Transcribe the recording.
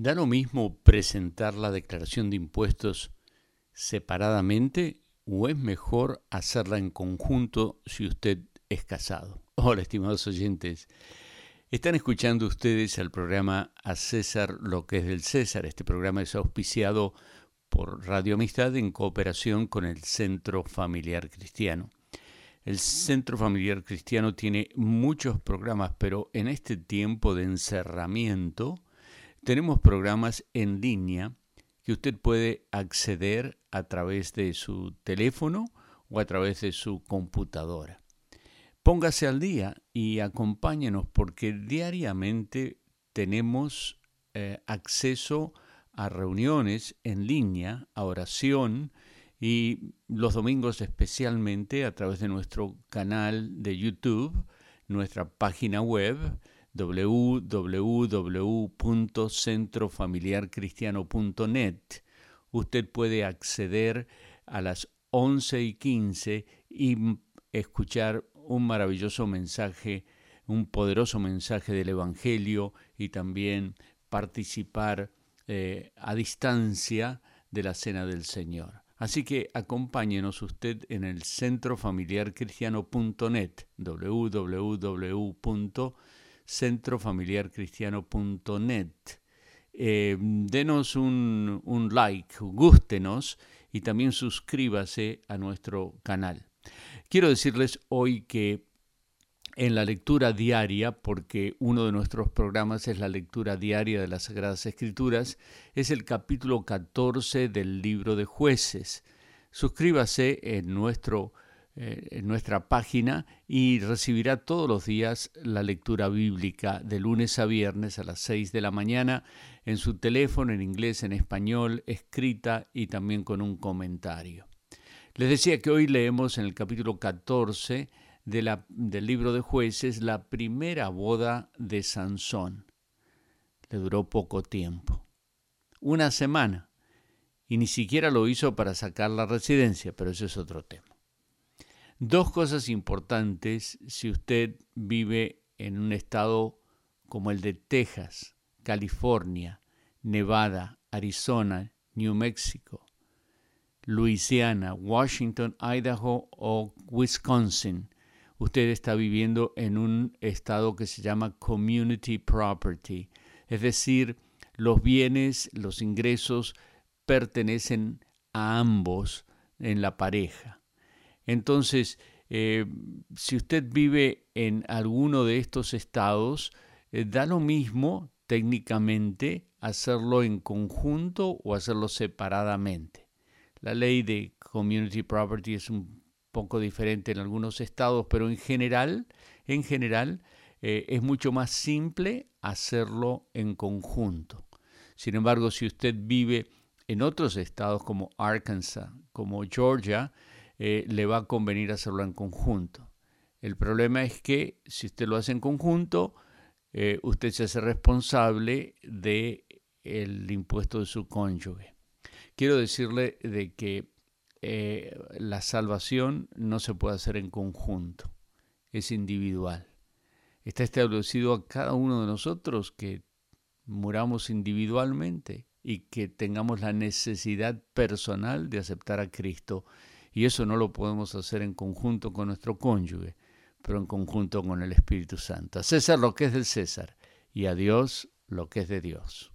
¿Da lo mismo presentar la declaración de impuestos separadamente o es mejor hacerla en conjunto si usted es casado? Hola, estimados oyentes. Están escuchando ustedes el programa A César lo que es del César. Este programa es auspiciado por Radio Amistad en cooperación con el Centro Familiar Cristiano. El Centro Familiar Cristiano tiene muchos programas, pero en este tiempo de encerramiento, tenemos programas en línea que usted puede acceder a través de su teléfono o a través de su computadora. Póngase al día y acompáñenos porque diariamente tenemos eh, acceso a reuniones en línea, a oración y los domingos especialmente a través de nuestro canal de YouTube, nuestra página web www.centrofamiliarcristiano.net. Usted puede acceder a las 11 y 15 y escuchar un maravilloso mensaje, un poderoso mensaje del Evangelio y también participar eh, a distancia de la cena del Señor. Así que acompáñenos usted en el centrofamiliarcristiano.net, www centrofamiliarcristiano.net. Eh, denos un, un like, gústenos y también suscríbase a nuestro canal. Quiero decirles hoy que en la lectura diaria, porque uno de nuestros programas es la lectura diaria de las Sagradas Escrituras, es el capítulo 14 del libro de jueces. Suscríbase en nuestro eh, en nuestra página y recibirá todos los días la lectura bíblica de lunes a viernes a las 6 de la mañana en su teléfono, en inglés, en español, escrita y también con un comentario. Les decía que hoy leemos en el capítulo 14 de la, del libro de jueces la primera boda de Sansón. Le duró poco tiempo, una semana, y ni siquiera lo hizo para sacar la residencia, pero eso es otro tema. Dos cosas importantes si usted vive en un estado como el de Texas, California, Nevada, Arizona, New Mexico, Louisiana, Washington, Idaho o Wisconsin. Usted está viviendo en un estado que se llama community property, es decir, los bienes, los ingresos pertenecen a ambos en la pareja. Entonces, eh, si usted vive en alguno de estos estados, eh, da lo mismo técnicamente hacerlo en conjunto o hacerlo separadamente. La ley de community property es un poco diferente en algunos estados, pero en general, en general eh, es mucho más simple hacerlo en conjunto. Sin embargo, si usted vive en otros estados como Arkansas, como Georgia, eh, le va a convenir hacerlo en conjunto. El problema es que si usted lo hace en conjunto, eh, usted se hace responsable del el impuesto de su cónyuge. Quiero decirle de que eh, la salvación no se puede hacer en conjunto, es individual. Está establecido a cada uno de nosotros que muramos individualmente y que tengamos la necesidad personal de aceptar a Cristo y eso no lo podemos hacer en conjunto con nuestro cónyuge, pero en conjunto con el Espíritu Santo. A César lo que es del César y a Dios lo que es de Dios.